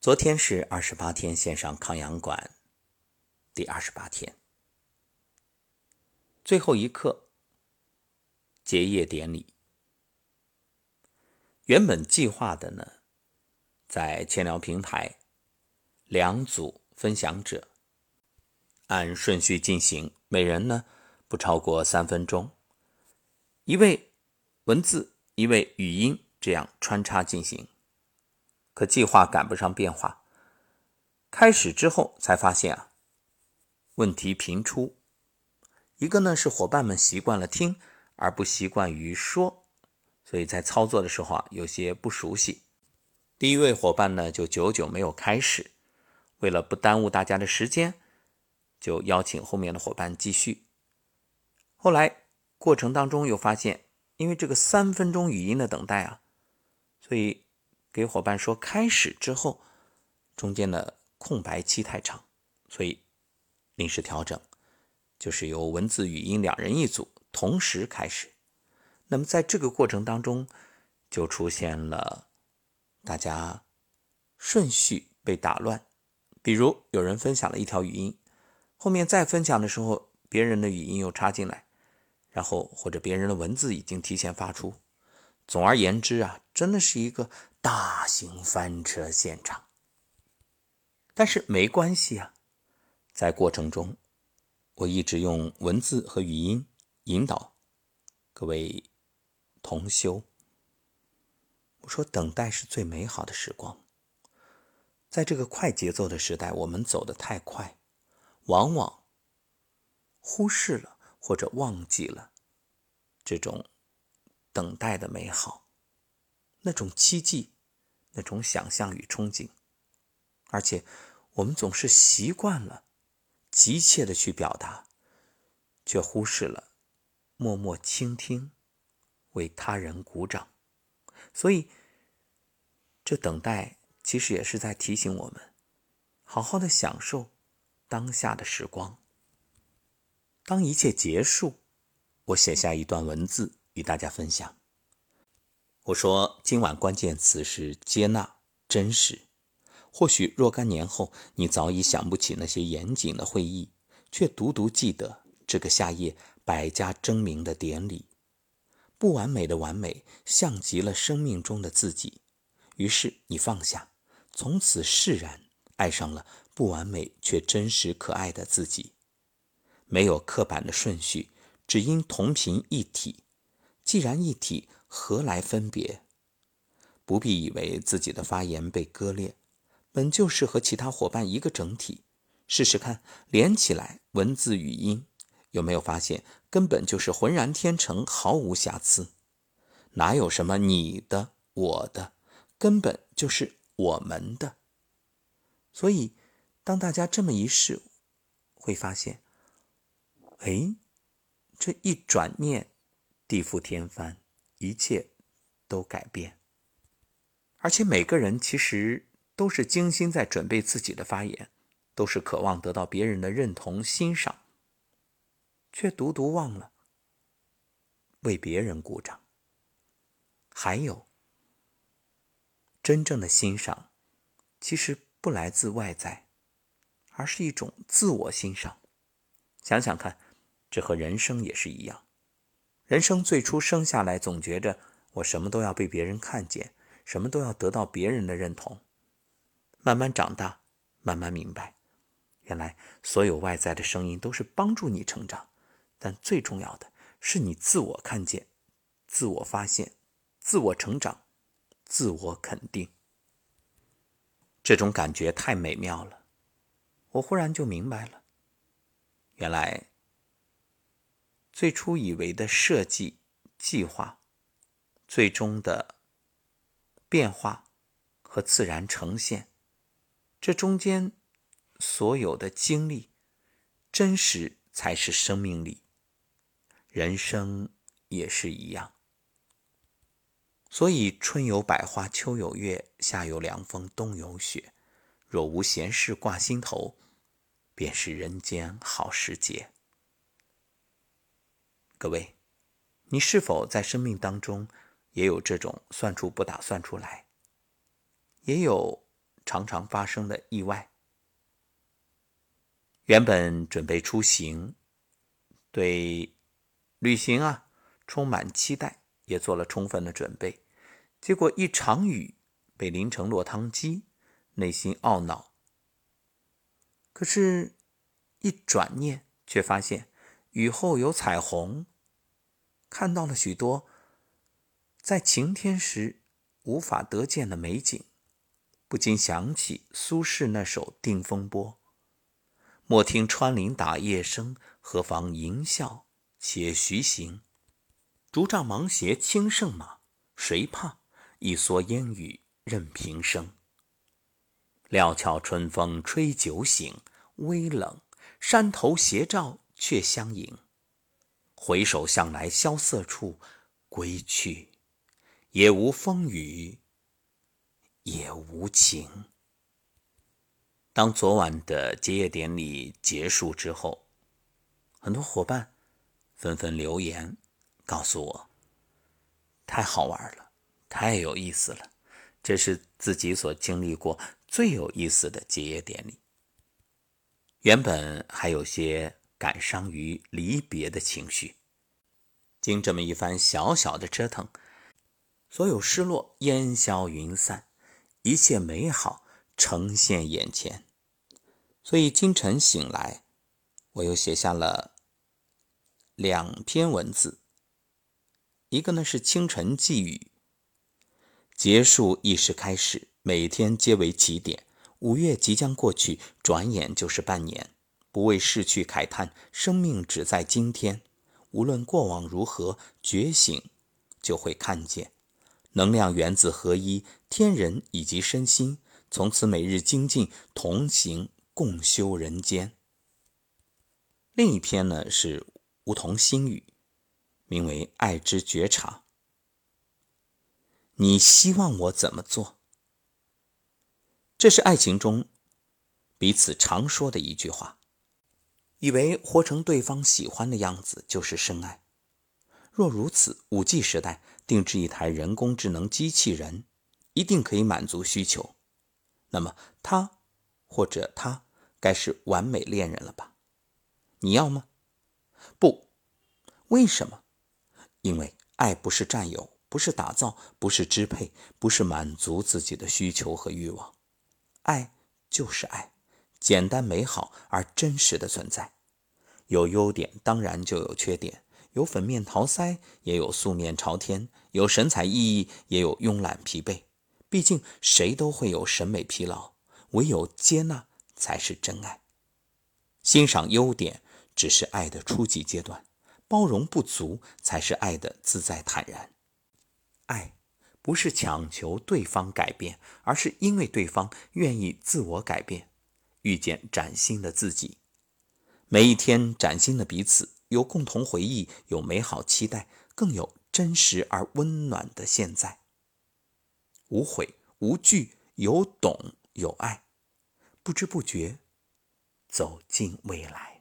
昨天是二十八天线上康养馆第二十八天，最后一课结业典礼。原本计划的呢，在千聊平台两组分享者按顺序进行，每人呢不超过三分钟，一位文字，一位语音，这样穿插进行。可计划赶不上变化，开始之后才发现啊，问题频出。一个呢是伙伴们习惯了听而不习惯于说，所以在操作的时候啊有些不熟悉。第一位伙伴呢就久久没有开始，为了不耽误大家的时间，就邀请后面的伙伴继续。后来过程当中又发现，因为这个三分钟语音的等待啊，所以。给伙伴说开始之后，中间的空白期太长，所以临时调整，就是由文字、语音两人一组同时开始。那么在这个过程当中，就出现了大家顺序被打乱。比如有人分享了一条语音，后面再分享的时候，别人的语音又插进来，然后或者别人的文字已经提前发出。总而言之啊，真的是一个。大型翻车现场，但是没关系啊，在过程中，我一直用文字和语音引导各位同修。我说，等待是最美好的时光。在这个快节奏的时代，我们走得太快，往往忽视了或者忘记了这种等待的美好。那种期冀，那种想象与憧憬，而且我们总是习惯了急切的去表达，却忽视了默默倾听，为他人鼓掌。所以，这等待其实也是在提醒我们，好好的享受当下的时光。当一切结束，我写下一段文字与大家分享。我说，今晚关键词是接纳、真实。或许若干年后，你早已想不起那些严谨的会议，却独独记得这个夏夜百家争鸣的典礼。不完美的完美，像极了生命中的自己。于是你放下，从此释然，爱上了不完美却真实可爱的自己。没有刻板的顺序，只因同频一体。既然一体。何来分别？不必以为自己的发言被割裂，本就是和其他伙伴一个整体。试试看，连起来，文字语音，有没有发现，根本就是浑然天成，毫无瑕疵？哪有什么你的、我的，根本就是我们的。所以，当大家这么一试，会发现，哎，这一转念，地覆天翻。一切都改变，而且每个人其实都是精心在准备自己的发言，都是渴望得到别人的认同、欣赏，却独独忘了为别人鼓掌。还有，真正的欣赏其实不来自外在，而是一种自我欣赏。想想看，这和人生也是一样。人生最初生下来，总觉着我什么都要被别人看见，什么都要得到别人的认同。慢慢长大，慢慢明白，原来所有外在的声音都是帮助你成长，但最重要的是你自我看见、自我发现、自我成长、自我肯定。这种感觉太美妙了，我忽然就明白了，原来。最初以为的设计计划，最终的变化和自然呈现，这中间所有的经历，真实才是生命力。人生也是一样。所以春有百花，秋有月，夏有凉风，冬有雪。若无闲事挂心头，便是人间好时节。各位，你是否在生命当中也有这种算出不打算出来，也有常常发生的意外。原本准备出行，对旅行啊充满期待，也做了充分的准备，结果一场雨被淋成落汤鸡，内心懊恼。可是，一转念却发现雨后有彩虹，看到了许多在晴天时。无法得见的美景，不禁想起苏轼那首《定风波》：“莫听穿林打叶声，何妨吟啸且徐行。竹杖芒鞋轻胜马，谁怕？一蓑烟雨任平生。料峭春风吹酒醒，微冷，山头斜照却相迎。回首向来萧瑟处，归去。”也无风雨，也无晴。当昨晚的结业典礼结束之后，很多伙伴纷纷留言告诉我：“太好玩了，太有意思了，这是自己所经历过最有意思的结业典礼。”原本还有些感伤于离别的情绪，经这么一番小小的折腾。所有失落烟消云散，一切美好呈现眼前。所以清晨醒来，我又写下了两篇文字。一个呢是清晨寄语：结束亦是开始，每天皆为起点。五月即将过去，转眼就是半年。不为逝去慨叹，生命只在今天。无论过往如何，觉醒就会看见。能量源自合一，天人以及身心，从此每日精进，同行共修人间。另一篇呢是梧桐心语，名为《爱之觉察》。你希望我怎么做？这是爱情中彼此常说的一句话，以为活成对方喜欢的样子就是深爱。若如此，五 G 时代。定制一台人工智能机器人，一定可以满足需求。那么他或者他该是完美恋人了吧？你要吗？不，为什么？因为爱不是占有，不是打造，不是支配，不是满足自己的需求和欲望。爱就是爱，简单美好而真实的存在。有优点，当然就有缺点。有粉面桃腮，也有素面朝天；有神采奕奕，也有慵懒疲惫。毕竟谁都会有审美疲劳，唯有接纳才是真爱。欣赏优点只是爱的初级阶段，包容不足才是爱的自在坦然。爱不是强求对方改变，而是因为对方愿意自我改变，遇见崭新的自己。每一天，崭新的彼此。有共同回忆，有美好期待，更有真实而温暖的现在。无悔无惧，有懂有爱，不知不觉走进未来。